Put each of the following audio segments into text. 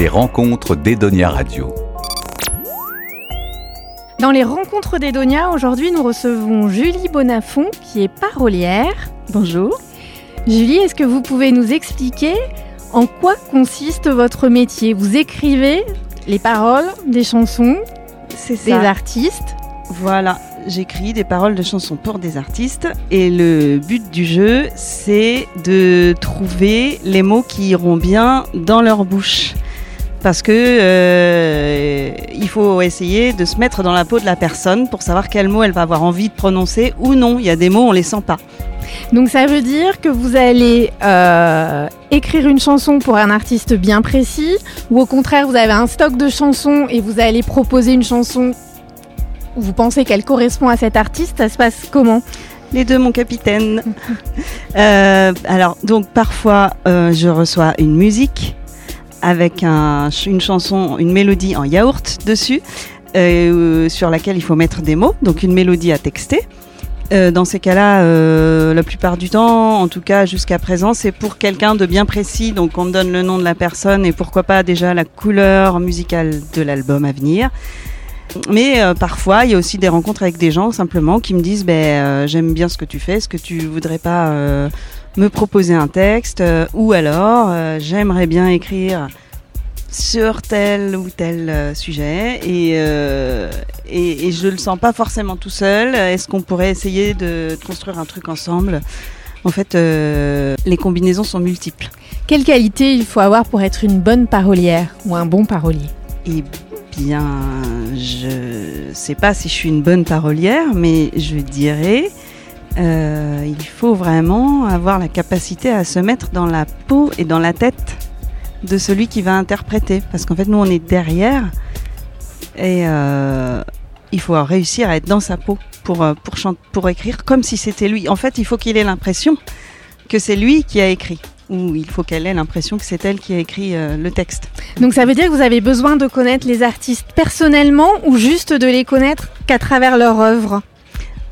Les rencontres d'Edonia Radio. Dans les rencontres d'Edonia, aujourd'hui nous recevons Julie Bonafont qui est parolière. Bonjour. Julie, est-ce que vous pouvez nous expliquer en quoi consiste votre métier? Vous écrivez les paroles des chansons C'est des artistes? Voilà, j'écris des paroles de chansons pour des artistes et le but du jeu, c'est de trouver les mots qui iront bien dans leur bouche. Parce que euh, il faut essayer de se mettre dans la peau de la personne pour savoir quel mot elle va avoir envie de prononcer ou non. Il y a des mots on les sent pas. Donc ça veut dire que vous allez euh, écrire une chanson pour un artiste bien précis, ou au contraire vous avez un stock de chansons et vous allez proposer une chanson où vous pensez qu'elle correspond à cet artiste. Ça se passe comment? Les deux, mon capitaine. Euh, alors, donc parfois, je reçois une musique avec un, une chanson, une mélodie en yaourt dessus, euh, sur laquelle il faut mettre des mots, donc une mélodie à texter. Euh, dans ces cas-là, euh, la plupart du temps, en tout cas jusqu'à présent, c'est pour quelqu'un de bien précis. Donc on me donne le nom de la personne et pourquoi pas déjà la couleur musicale de l'album à venir. Mais parfois, il y a aussi des rencontres avec des gens simplement qui me disent ben, J'aime bien ce que tu fais, est-ce que tu voudrais pas me proposer un texte Euh, Ou alors, euh, j'aimerais bien écrire sur tel ou tel euh, sujet et, et, et je le sens pas forcément tout seul. Est-ce qu'on pourrait essayer de construire un truc ensemble? En fait, les combinaisons sont multiples. Quelle qualité il faut avoir pour être une bonne parolière ou un bon parolier? Eh bien, je sais pas si je suis une bonne parolière, mais je dirais, euh, il faut vraiment avoir la capacité à se mettre dans la peau et dans la tête de celui qui va interpréter, parce qu'en fait, nous, on est derrière et euh, il faut réussir à être dans sa peau pour euh, pour pour écrire comme si c'était lui. En fait, il faut qu'il ait l'impression que c'est lui qui a écrit, ou il faut qu'elle ait l'impression que c'est elle qui a écrit le texte. Donc ça veut dire que vous avez besoin de connaître les artistes personnellement ou juste de les connaître qu'à travers leur œuvre?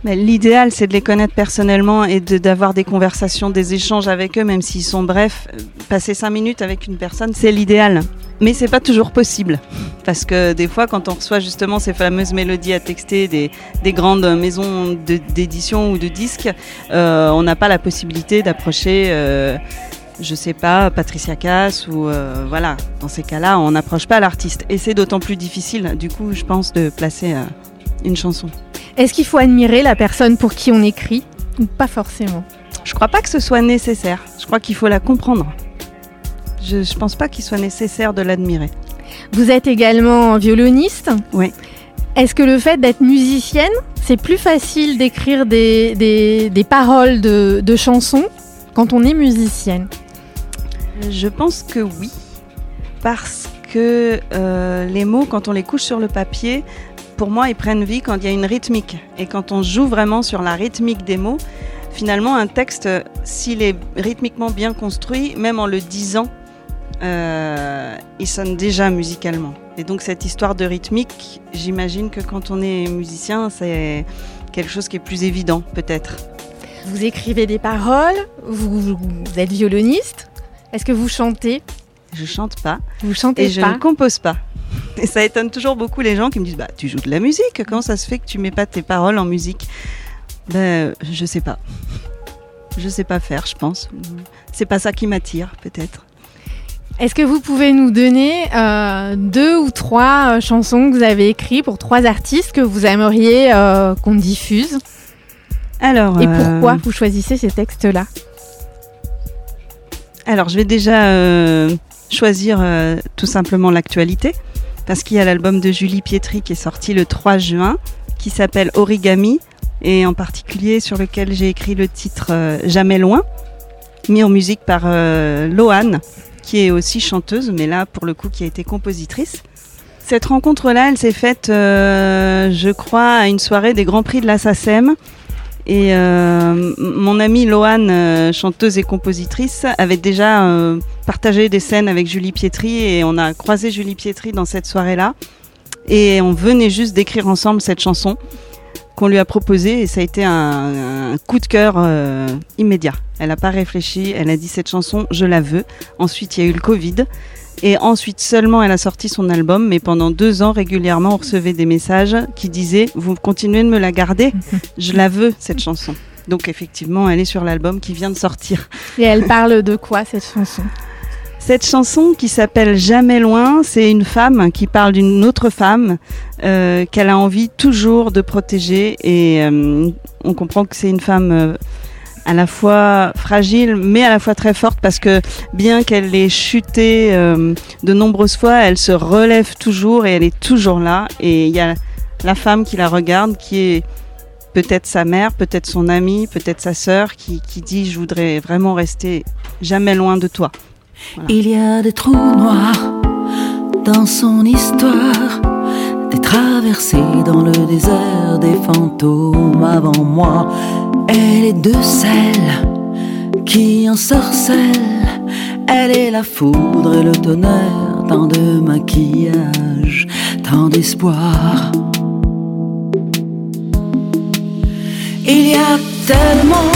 L'idéal, c'est de les connaître personnellement et d'avoir des conversations, des échanges avec eux, même s'ils sont brefs. Passer cinq minutes avec une personne, c'est l'idéal. Mais c'est pas toujours possible. Parce que des fois, quand on reçoit justement ces fameuses mélodies à texter des, des grandes maisons d'édition ou de disques, euh, on n'a pas la possibilité d'approcher, euh, je sais pas, Patricia Cass ou euh, voilà. Dans ces cas-là, on n'approche pas l'artiste. Et c'est d'autant plus difficile, du coup, je pense, de placer euh, une chanson. Est-ce qu'il faut admirer la personne pour qui on écrit ou pas forcément? Je crois pas que ce soit nécessaire. Je crois qu'il faut la comprendre. Je, je pense pas qu'il soit nécessaire de l'admirer. Vous êtes également violoniste? Oui. Est-ce que le fait d'être musicienne, c'est plus facile d'écrire des, des- des paroles de, de chansons quand on est musicienne? Je pense que oui, parce que euh, les mots, quand on les couche sur le papier, pour moi, ils prennent vie quand il y a une rythmique. Et quand on joue vraiment sur la rythmique des mots, finalement, un texte, s'il est rythmiquement bien construit, même en le disant, euh, il sonne déjà musicalement. Et donc cette histoire de rythmique, j'imagine que quand on est musicien, c'est quelque chose qui est plus évident, peut-être. Vous écrivez des paroles, vous, vous êtes violoniste. Est-ce que vous chantez? Je chante pas. Vous chantez Et je ne compose pas. Et ça étonne toujours beaucoup les gens qui me disent bah tu joues de la musique, comment ça se fait que tu mets pas tes paroles en musique? Ben je sais pas. Je sais pas faire, je pense. C'est pas ça qui m'attire peut-être. Est-ce que vous pouvez nous donner euh, deux ou trois euh, chansons que vous avez écrites pour trois artistes que vous aimeriez euh, qu'on diffuse? Alors Et euh, pourquoi vous choisissez ces textes-là? Alors je vais déjà choisir tout simplement l'actualité parce qu'il y a l'album de Julie Pietri qui est sorti le 3 juin qui s'appelle Origami et en particulier sur lequel j'ai écrit le titre euh, Jamais loin mis en musique par euh, Loane qui est aussi chanteuse mais là pour le coup qui a été compositrice. Cette rencontre-là, elle s'est faite, euh, je crois, à une soirée des Grands Prix de la SACEM. Et euh, mon amie Loane, euh, chanteuse et compositrice, avait déjà euh, partagé des scènes avec Julie Pietri et on a croisé Julie Pietri dans cette soirée-là. Et on venait juste d'écrire ensemble cette chanson qu'on lui a proposée et ça a été un, un coup de cœur euh, immédiat. Elle n'a pas réfléchi, elle a dit cette chanson, je la veux. Ensuite, il y a eu le Covid Et ensuite seulement, elle a sorti son album. Mais pendant deux ans, régulièrement, on recevait des messages qui disaient Vous continuez de me la garder? Je la veux, cette chanson. Donc effectivement, elle est sur l'album qui vient de sortir. Et elle parle de quoi cette chanson? Cette chanson qui s'appelle Jamais loin, c'est une femme qui parle d'une autre femme euh, qu'elle a envie toujours de protéger et euh, on comprend que c'est une femme euh, à la fois fragile mais à la fois très forte parce que bien qu'elle ait chuté euh, de nombreuses fois, elle se relève toujours et elle est toujours là et il y a la femme qui la regarde qui est peut-être sa mère, peut-être son amie, peut-être sa sœur qui, dit je voudrais vraiment rester jamais loin de toi. Il y a des trous noirs dans son histoire, des traversées dans le désert, des fantômes avant moi. Elle est de celles qui ensorcellent, elle est la foudre et le tonnerre, tant de maquillage, tant d'espoir. Il y a tellement,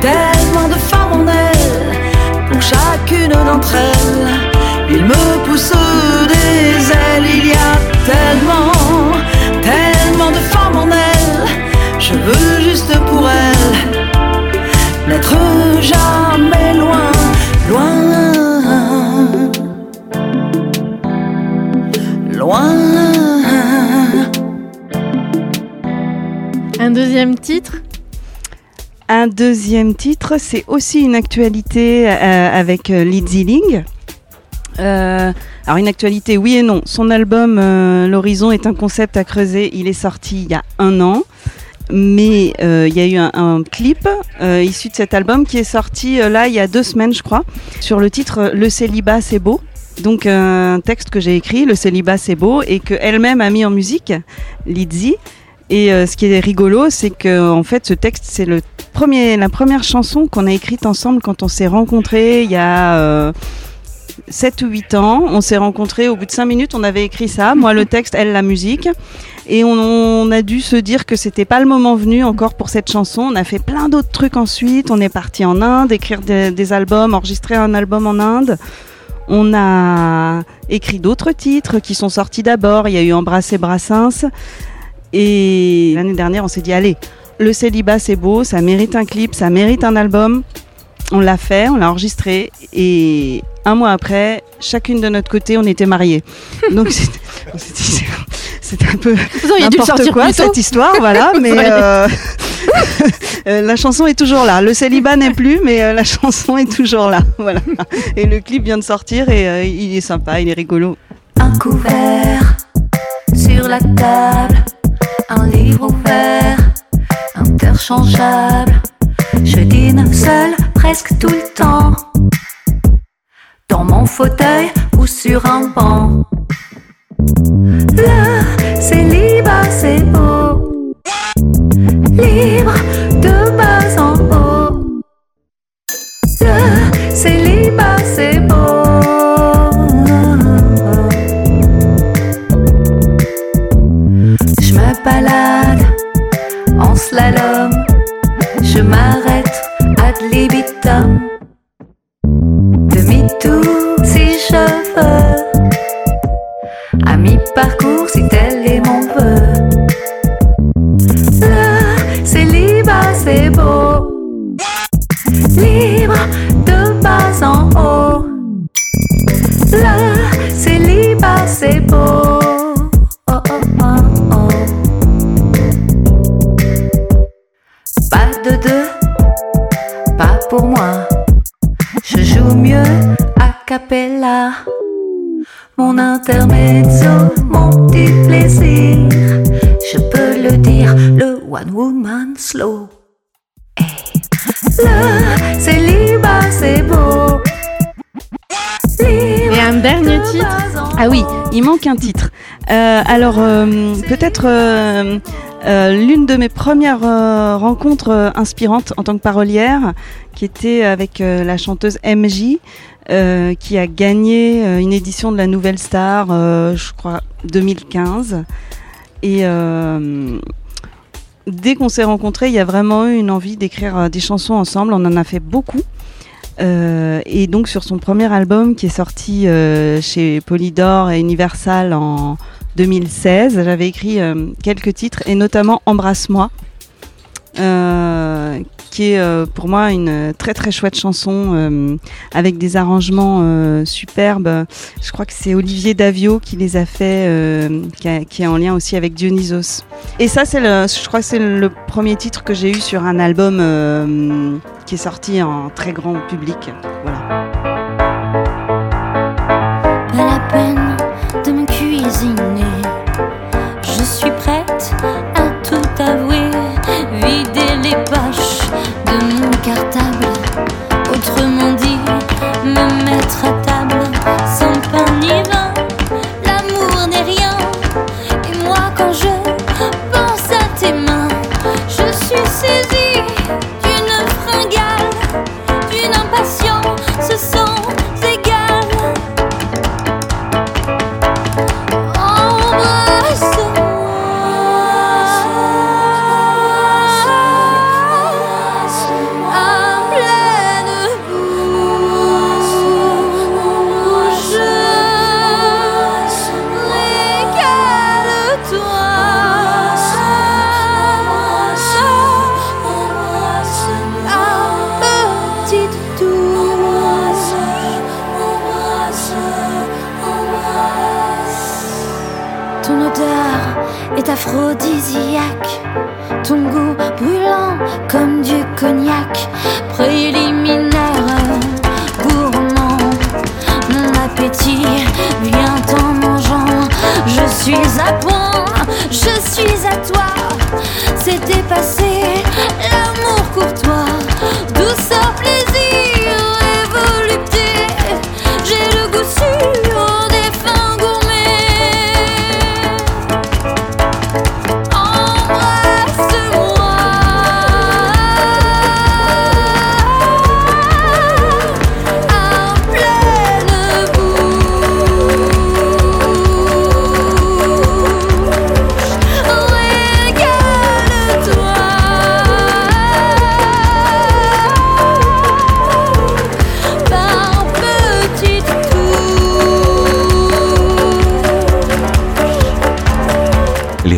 tellement de femmes en elle, pour chacune d'entre elles, il me pousse des ailes. Il y a tellement, tellement de femmes en elle, je veux juste pour jamais loin, loin, loin. Un deuxième titre Un deuxième titre, c'est aussi une actualité euh, avec euh, Lid Zilling. Euh, alors une actualité, oui et non. Son album euh, L'horizon est un concept à creuser. Il est sorti il y a un an, mais euh, il y a eu un, clip euh, issu de cet album qui est sorti euh, là il y a deux semaines, je crois, sur le titre Le célibat c'est beau. Donc un texte que j'ai écrit, Le célibat c'est beau, et que elle-même a mis en musique, Lizzy. Et euh, ce qui est rigolo, c'est que en fait, ce texte, c'est le premier, la première chanson qu'on a écrite ensemble quand on s'est rencontrés il y a euh, 7 ou 8 ans. On s'est rencontrés au bout de 5 minutes, on avait écrit ça. Moi, le texte, elle, la musique. Et on, a dû se dire que c'était pas le moment venu encore pour cette chanson. On a fait plein d'autres trucs ensuite. On est parti en Inde, écrire des, des albums, enregistrer un album en Inde. On a écrit d'autres titres qui sont sortis d'abord. Il y a eu Embrasser Brassens. Et l'année dernière, on s'est dit, allez, le célibat, c'est beau, ça mérite un clip, ça mérite un album. On l'a fait, on l'a enregistré. Et un mois après, chacune de notre côté, on était mariés. Donc, c'était- on s'est dit, c'est- c'est un peu n'importe quoi cette histoire, voilà. mais euh, euh, la chanson est toujours là. Le célibat n'est plus, mais euh, la chanson est toujours là. Voilà. Et le clip vient de sortir et euh, il est sympa, il est rigolo. Un couvert sur la table, un livre ouvert, interchangeable. Je dîne seul presque tout le temps, dans mon fauteuil ou sur un banc. Célibat c'est Demi-tour si je veux, à mi-parcours si tel cappella. Mon intermezzo, mon petit plaisir. Je peux le dire, le one woman slow. Hey. Le célibat c'est beau. Et un dernier titre Ah oui, il manque un titre. Euh, alors euh, peut-être euh, l'une de mes premières rencontres inspirantes en tant que parolière, qui était avec la chanteuse MJ, euh, qui a gagné euh, une édition de la Nouvelle Star, euh, je crois 2015. Et dès qu'on s'est rencontrés, il y a vraiment eu une envie d'écrire des chansons ensemble. On en a fait beaucoup. Et donc sur son premier album qui est sorti chez Polydor et Universal en 2016, j'avais écrit quelques titres et notamment Embrasse-moi, euh, qui est euh, pour moi une très très chouette chanson euh, avec des arrangements superbes. Je crois que c'est Olivier Davio qui les a fait, qui, est en lien aussi avec Dionysos. Et ça, c'est le, je crois que c'est le premier titre que j'ai eu sur un album qui est sorti en très grand public. Voilà. Pas la peine de me cuisiner. Je suis comme du cognac, préliminaire, gourmand. Mon appétit vient en mangeant, je suis à point, je suis à toi. C'est dépassé,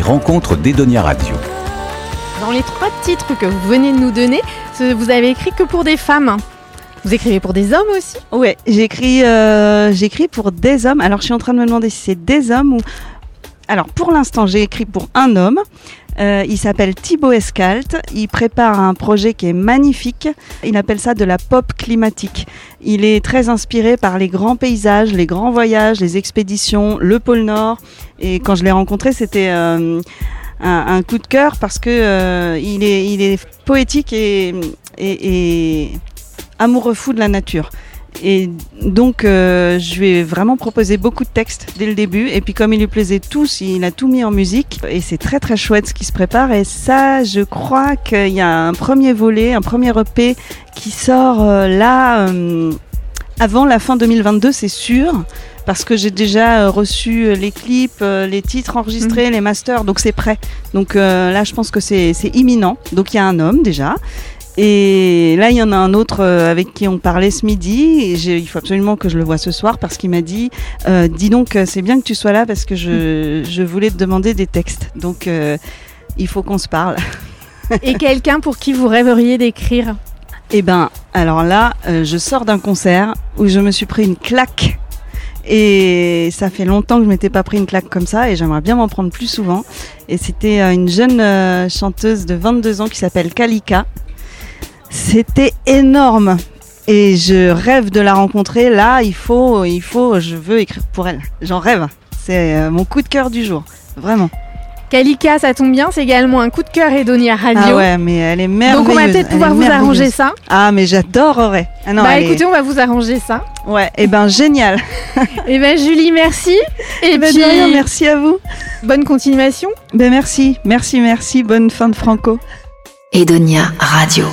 Les rencontres d'Edonia Radio. Dans les trois titres que vous venez de nous donner, ce- vous avez écrit que pour des femmes. Vous écrivez pour des hommes aussi? Ouais, j'écris, euh, j'écris pour des hommes. Alors, je suis en train de me demander si c'est des hommes ou. Alors, pour l'instant, j'ai écrit pour un homme. Euh, il s'appelle Thibaut Escalt. Il prépare un projet qui est magnifique. Il appelle ça de la pop climatique. Il est très inspiré par les grands paysages, les grands voyages, les expéditions, le pôle Nord. Et quand je l'ai rencontré, c'était euh, un, coup de cœur parce que euh, il est, poétique et amoureux fou de la nature. Et donc, euh, je lui ai vraiment proposé beaucoup de textes dès le début. Et puis, comme il lui plaisait tous, il a tout mis en musique. Et c'est très, très chouette ce qui se prépare. Et ça, je crois qu'il y a un premier volet, un premier EP qui sort euh, là, euh, avant la fin 2022, c'est sûr. Parce que j'ai déjà reçu les clips, les titres enregistrés, les masters, donc c'est prêt. Donc là, je pense que c'est imminent. Donc il y a un homme déjà. Et là, il y en a un autre euh, avec qui on parlait ce midi. Et il faut absolument que je le voie ce soir parce qu'il m'a dit euh, Dis donc, euh, c'est bien que tu sois là parce que je, je voulais te demander des textes. Donc, euh, il faut qu'on se parle. Et quelqu'un pour qui vous rêveriez d'écrire? Eh ben, alors là, euh, je sors d'un concert où je me suis pris une claque. Et ça fait longtemps que je m'étais pas pris une claque comme ça et j'aimerais bien m'en prendre plus souvent. Et c'était une jeune chanteuse de 22 ans qui s'appelle Kalika. C'était énorme. Et je rêve de la rencontrer. Là, il faut, il faut, je veux écrire pour elle. J'en rêve. C'est euh, mon coup de cœur du jour. Vraiment. Kalika, ça tombe bien, c'est également un coup de cœur Edonia Radio. Ah ouais, mais elle est merveilleuse. Donc on va peut-être pouvoir vous arranger ça. Ah, mais j'adorerais. Ah non, bah est- écoutez, on va vous arranger ça. Ouais, et ben génial. Et ben Julie, merci. Et Ben, puis rien, merci à vous. bonne continuation. Ben merci, merci, merci. Bonne fin de Franco. Edonia Radio.